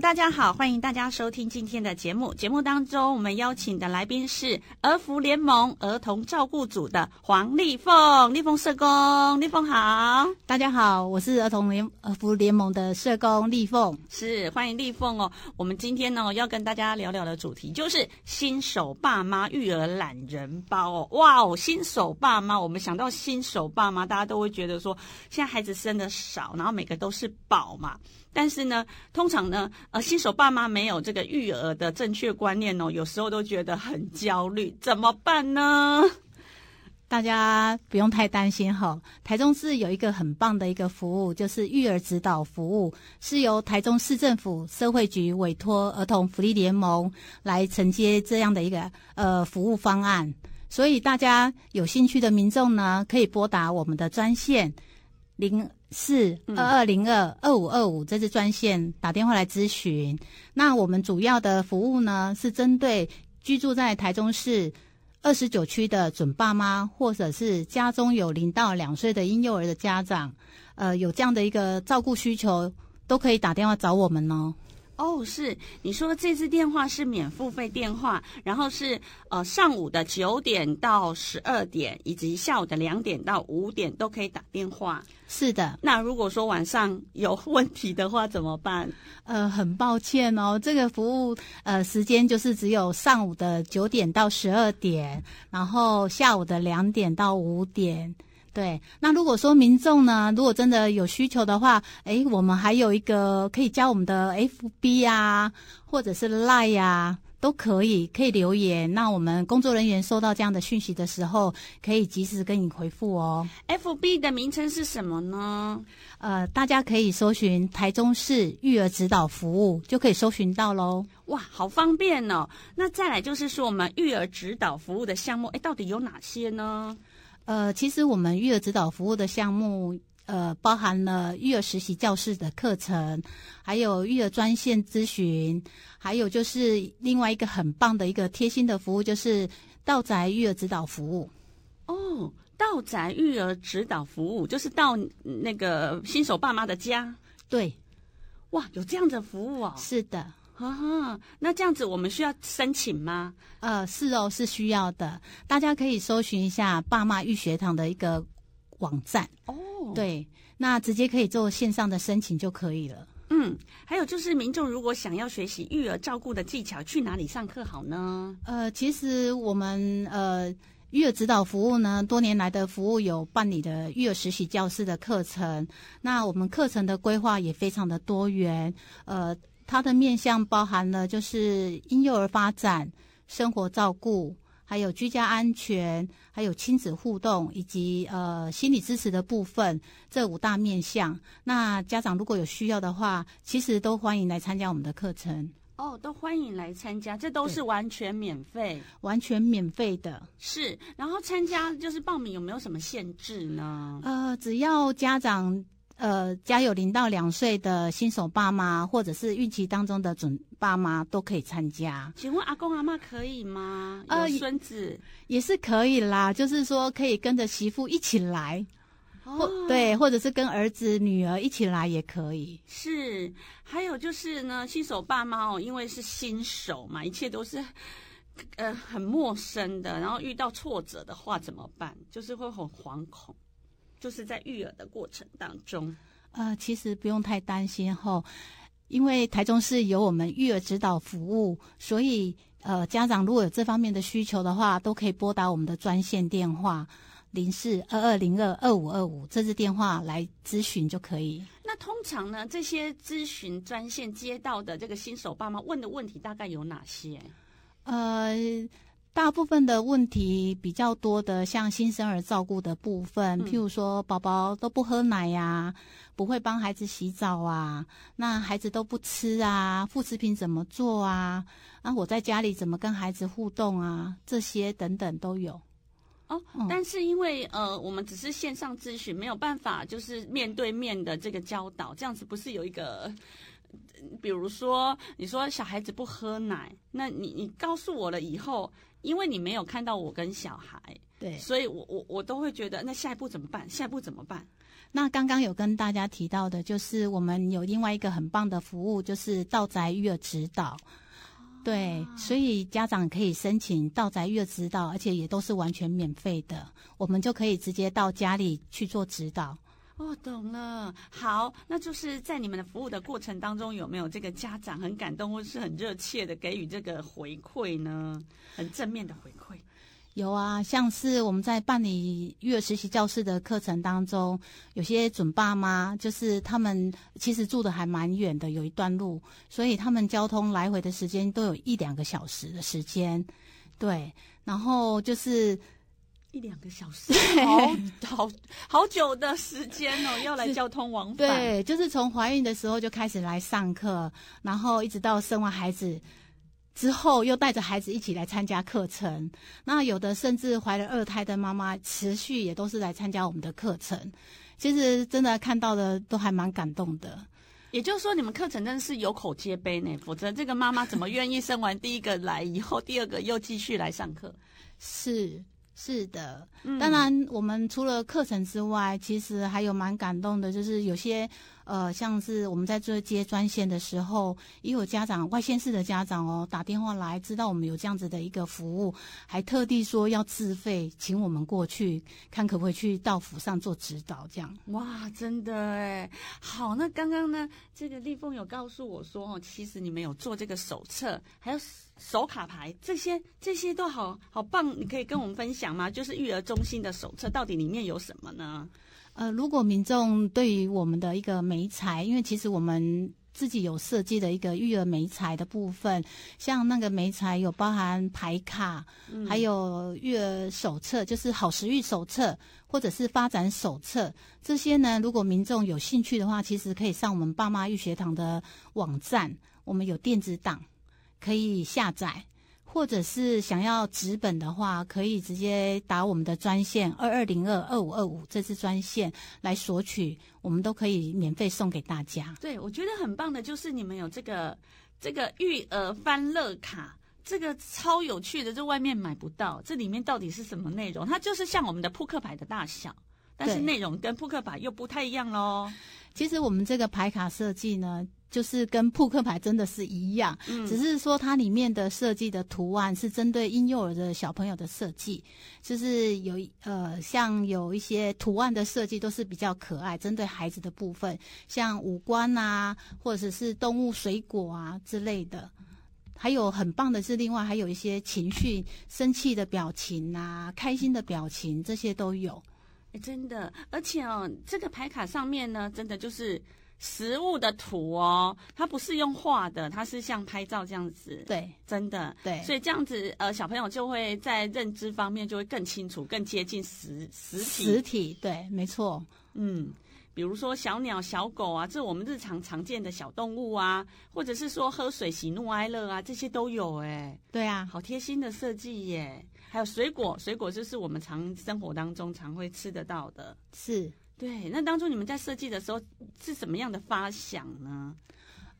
大家好，欢迎大家收听今天的节目。节目当中，我们邀请的来宾是儿福联盟儿童照顾组的黄丽凤，丽凤社工，丽凤好。大家好，我是儿童联儿福联盟的社工丽凤，是欢迎丽凤哦。我们今天呢要跟大家聊聊的主题就是新手爸妈育儿懒人包哦。哇哦，新手爸妈，我们想到新手爸妈，大家都会觉得说，现在孩子生的少，然后每个都是宝嘛。但是呢，通常呢，呃，新手爸妈没有这个育儿的正确观念哦，有时候都觉得很焦虑，怎么办呢？大家不用太担心哈。台中市有一个很棒的一个服务，就是育儿指导服务，是由台中市政府社会局委托儿童福利联盟来承接这样的一个呃服务方案。所以大家有兴趣的民众呢，可以拨打我们的专线零。是二二零二二五二五，这支专线打电话来咨询。那我们主要的服务呢，是针对居住在台中市二十九区的准爸妈，或者是家中有零到两岁的婴幼儿的家长，呃，有这样的一个照顾需求，都可以打电话找我们哦。哦，是你说这次电话是免付费电话，然后是呃上午的九点到十二点，以及下午的两点到五点都可以打电话。是的，那如果说晚上有问题的话怎么办？呃，很抱歉哦，这个服务呃时间就是只有上午的九点到十二点，然后下午的两点到五点。对，那如果说民众呢，如果真的有需求的话，诶，我们还有一个可以加我们的 FB 啊，或者是 Line 呀、啊，都可以，可以留言。那我们工作人员收到这样的讯息的时候，可以及时跟你回复哦。FB 的名称是什么呢？呃，大家可以搜寻台中市育儿指导服务，就可以搜寻到喽。哇，好方便哦。那再来就是说，我们育儿指导服务的项目，诶，到底有哪些呢？呃，其实我们育儿指导服务的项目，呃，包含了育儿实习教室的课程，还有育儿专线咨询，还有就是另外一个很棒的一个贴心的服务，就是到宅育儿指导服务。哦，到宅育儿指导服务就是到那个新手爸妈的家。对，哇，有这样的服务哦。是的。哈哈，那这样子我们需要申请吗？呃，是哦，是需要的。大家可以搜寻一下爸妈育学堂的一个网站哦。对，那直接可以做线上的申请就可以了。嗯，还有就是民众如果想要学习育儿照顾的技巧，去哪里上课好呢？呃，其实我们呃。育儿指导服务呢，多年来的服务有办理的育儿实习教师的课程。那我们课程的规划也非常的多元，呃，它的面向包含了就是婴幼儿发展、生活照顾，还有居家安全，还有亲子互动，以及呃心理支持的部分，这五大面向。那家长如果有需要的话，其实都欢迎来参加我们的课程。哦，都欢迎来参加，这都是完全免费，完全免费的。是，然后参加就是报名有没有什么限制呢？呃，只要家长呃家有零到两岁的新手爸妈，或者是孕期当中的准爸妈都可以参加。请问阿公阿妈可以吗？呃，孙子也是可以啦，就是说可以跟着媳妇一起来。或对，或者是跟儿子、女儿一起来也可以。是，还有就是呢，新手爸妈哦，因为是新手嘛，一切都是呃很陌生的，然后遇到挫折的话怎么办？就是会很惶恐，就是在育儿的过程当中。呃，其实不用太担心吼，因为台中市有我们育儿指导服务，所以呃家长如果有这方面的需求的话，都可以拨打我们的专线电话。零四二二零二二五二五，这支电话来咨询就可以。那通常呢，这些咨询专线接到的这个新手爸妈问的问题大概有哪些？呃，大部分的问题比较多的，像新生儿照顾的部分，嗯、譬如说宝宝都不喝奶呀、啊，不会帮孩子洗澡啊，那孩子都不吃啊，副食品怎么做啊？啊，我在家里怎么跟孩子互动啊？这些等等都有。哦，嗯、但是因为呃，我们只是线上咨询，没有办法就是面对面的这个教导，这样子不是有一个，比如说你说小孩子不喝奶，那你你告诉我了以后，因为你没有看到我跟小孩，对，所以我我我都会觉得，那下一步怎么办？下一步怎么办？那刚刚有跟大家提到的，就是我们有另外一个很棒的服务，就是到宅育儿指导。对，所以家长可以申请到宅育儿指导，而且也都是完全免费的，我们就可以直接到家里去做指导。哦，懂了。好，那就是在你们的服务的过程当中，有没有这个家长很感动或是很热切的给予这个回馈呢？很正面的回馈。有啊，像是我们在办理育儿实习教室的课程当中，有些准爸妈就是他们其实住的还蛮远的，有一段路，所以他们交通来回的时间都有一两个小时的时间，对，然后就是一两个小时，好好好久的时间哦，要来交通往返，对，就是从怀孕的时候就开始来上课，然后一直到生完孩子。之后又带着孩子一起来参加课程，那有的甚至怀了二胎的妈妈，持续也都是来参加我们的课程。其实真的看到的都还蛮感动的。也就是说，你们课程真的是有口皆碑呢，否则这个妈妈怎么愿意生完第一个来以后，第二个又继续来上课？是。是的，嗯、当然，我们除了课程之外，其实还有蛮感动的，就是有些呃，像是我们在做接专线的时候，也有家长外县市的家长哦打电话来，知道我们有这样子的一个服务，还特地说要自费，请我们过去看可不可以去到府上做指导，这样。哇，真的哎，好，那刚刚呢，这个丽凤有告诉我说哦，其实你们有做这个手册，还有。手卡牌这些这些都好好棒，你可以跟我们分享吗？就是育儿中心的手册到底里面有什么呢？呃，如果民众对于我们的一个媒材，因为其实我们自己有设计的一个育儿媒材的部分，像那个媒材有包含牌卡，嗯、还有育儿手册，就是好食育手册或者是发展手册这些呢。如果民众有兴趣的话，其实可以上我们爸妈育学堂的网站，我们有电子档。可以下载，或者是想要纸本的话，可以直接打我们的专线二二零二二五二五这支专线来索取，我们都可以免费送给大家。对，我觉得很棒的就是你们有这个这个育儿欢乐卡，这个超有趣的，这外面买不到。这里面到底是什么内容？它就是像我们的扑克牌的大小，但是内容跟扑克牌又不太一样喽。其实我们这个牌卡设计呢。就是跟扑克牌真的是一样，嗯，只是说它里面的设计的图案是针对婴幼儿的小朋友的设计，就是有呃像有一些图案的设计都是比较可爱，针对孩子的部分，像五官啊，或者是动物、水果啊之类的。还有很棒的是，另外还有一些情绪、生气的表情啊，开心的表情，这些都有。欸，真的，而且哦，这个牌卡上面呢，真的就是。实物的图哦，它不是用画的，它是像拍照这样子。对，真的。对，所以这样子，呃，小朋友就会在认知方面就会更清楚，更接近实实体。实体，对，没错。嗯，比如说小鸟、小狗啊，这我们日常常见的小动物啊，或者是说喝水、喜怒哀乐啊，这些都有哎。对啊，好贴心的设计耶。还有水果，水果就是我们常生活当中常会吃得到的。是。对，那当初你们在设计的时候是什么样的发想呢？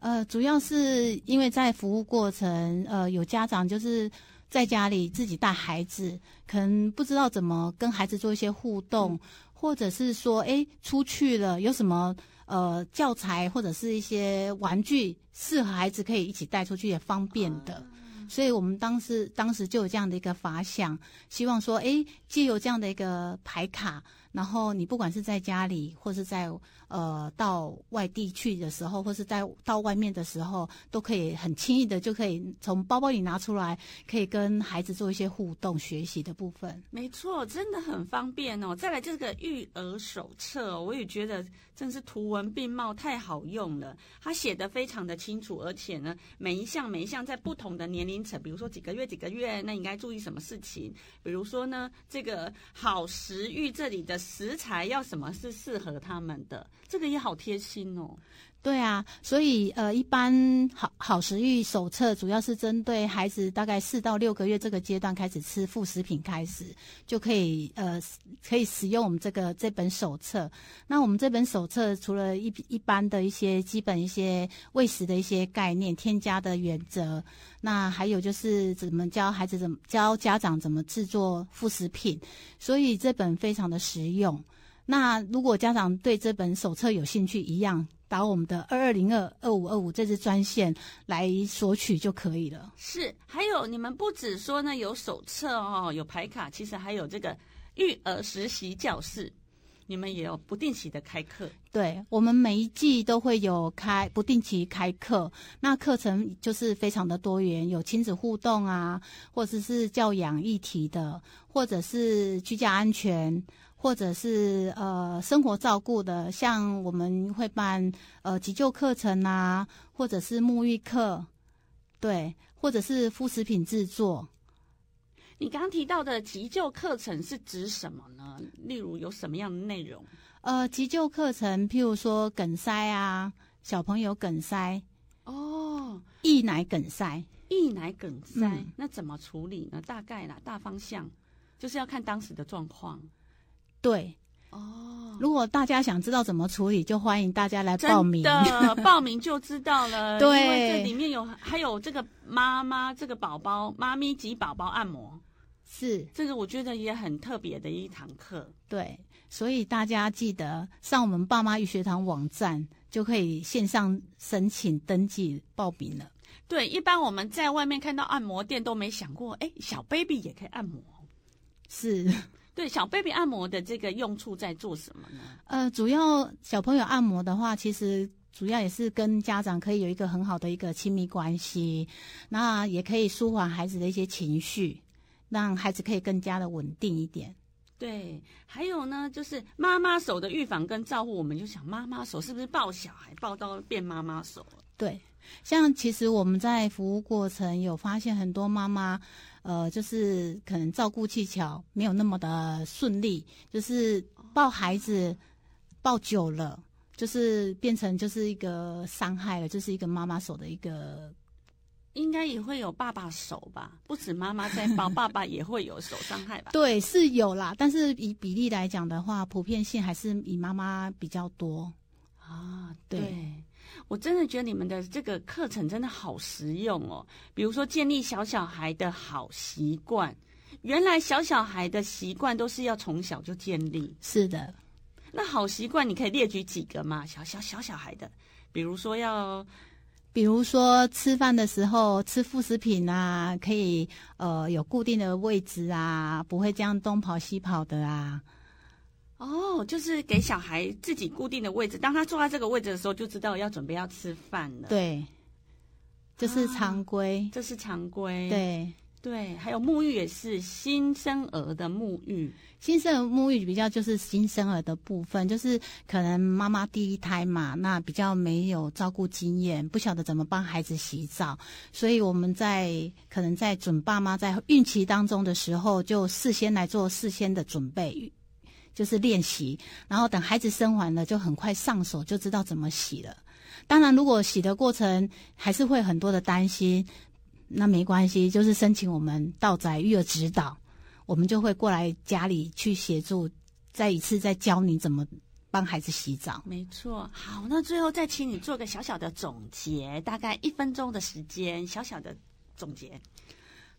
呃，主要是因为在服务过程，呃，有家长就是在家里自己带孩子，可能不知道怎么跟孩子做一些互动，嗯、或者是说，哎，出去了有什么呃教材或者是一些玩具适合孩子可以一起带出去也方便的，啊、所以我们当时当时就有这样的一个发想，希望说，哎，借由这样的一个牌卡。然后你不管是在家里，或是在呃到外地去的时候，或是在到外面的时候，都可以很轻易的就可以从包包里拿出来，可以跟孩子做一些互动学习的部分。没错，真的很方便哦。再来这个育儿手册，我也觉得真是图文并茂，太好用了。它写的非常的清楚，而且呢，每一项每一项在不同的年龄层，比如说几个月几个月，那应该注意什么事情？比如说呢，这个好食育这里的。食材要什么是适合他们的，这个也好贴心哦。对啊，所以呃，一般好好食育手册主要是针对孩子大概四到六个月这个阶段开始吃副食品开始，就可以呃可以使用我们这个这本手册。那我们这本手册除了一一般的一些基本一些喂食的一些概念、添加的原则，那还有就是怎么教孩子怎么教家长怎么制作副食品，所以这本非常的实用。那如果家长对这本手册有兴趣，一样。打我们的二二零二二五二五这支专线来索取就可以了。是，还有你们不只说呢有手册哦，有牌卡，其实还有这个育儿实习教室，你们也有不定期的开课。对，我们每一季都会有开不定期开课，那课程就是非常的多元，有亲子互动啊，或者是教养议题的，或者是居家安全。或者是呃生活照顾的，像我们会办呃急救课程啊，或者是沐浴课，对，或者是副食品制作。你刚刚提到的急救课程是指什么呢？例如有什么样的内容？呃，急救课程，譬如说梗塞啊，小朋友梗塞哦，溢奶梗塞，溢奶梗塞，嗯，那怎么处理呢？大概啦，大方向就是要看当时的状况。对，哦，如果大家想知道怎么处理，就欢迎大家来报名。真的，报名就知道了。对，因为这里面有还有这个妈妈这个宝宝妈咪及宝宝按摩，是这个我觉得也很特别的一堂课。对，所以大家记得上我们爸妈育学堂网站，就可以线上申请登记报名了。对，一般我们在外面看到按摩店都没想过，哎，小 baby 也可以按摩，是。对，小 baby 按摩的这个用处在做什么呢？呃，主要小朋友按摩的话，其实主要也是跟家长可以有一个很好的一个亲密关系，那也可以舒缓孩子的一些情绪，让孩子可以更加的稳定一点。对，还有呢，就是妈妈手的预防跟照顾，我们就想妈妈手是不是抱小孩抱到变妈妈手了？对，像其实我们在服务过程有发现很多妈妈。呃，就是可能照顾技巧没有那么的顺利，就是抱孩子抱久了，就是变成就是一个伤害了，就是一个妈妈手的一个，应该也会有爸爸手吧？不止妈妈在抱，爸爸也会有手伤害吧？对，是有啦，但是以比例来讲的话，普遍性还是以妈妈比较多啊。对。我真的觉得你们的这个课程真的好实用哦。比如说建立小小孩的好习惯，原来小小孩的习惯都是要从小就建立。是的，那好习惯你可以列举几个嘛？小小小小孩的，比如说要，比如说吃饭的时候吃副食品啊，可以呃有固定的位置啊，不会这样东跑西跑的啊。哦，就是给小孩自己固定的位置，当他坐在这个位置的时候，就知道要准备要吃饭了。对，这是常规，啊、这是常规。对对，还有沐浴也是新生儿的沐浴，新生儿沐浴比较就是新生儿的部分，就是可能妈妈第一胎嘛，那比较没有照顾经验，不晓得怎么帮孩子洗澡，所以我们在可能在准爸妈在孕期当中的时候，就事先来做事先的准备。就是练习，然后等孩子生完了，就很快上手，就知道怎么洗了。当然，如果洗的过程还是会很多的担心，那没关系，就是申请我们道宅育儿指导，我们就会过来家里去协助，再一次再教你怎么帮孩子洗澡。没错，好，那最后再请你做个小小的总结，大概一分钟的时间，小小的总结。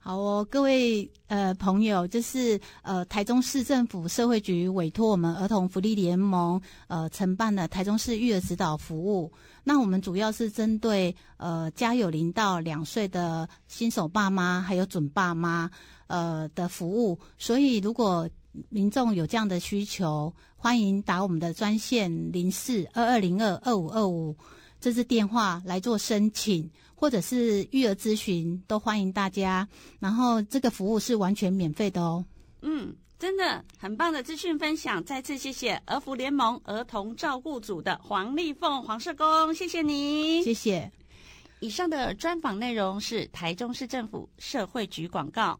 好哦，各位呃朋友，这是呃台中市政府社会局委托我们儿童福利联盟呃承办的台中市育儿指导服务。那我们主要是针对呃家有零到两岁的新手爸妈还有准爸妈呃的服务。所以如果民众有这样的需求，欢迎打我们的专线零四二二零二二五二五这支电话来做申请。或者是育儿咨询，都欢迎大家。然后这个服务是完全免费的哦。嗯，真的很棒的资讯分享，再次谢谢儿福联盟儿童照顾组的黄丽凤黄社工，谢谢你，谢谢。以上的专访内容是台中市政府社会局广告。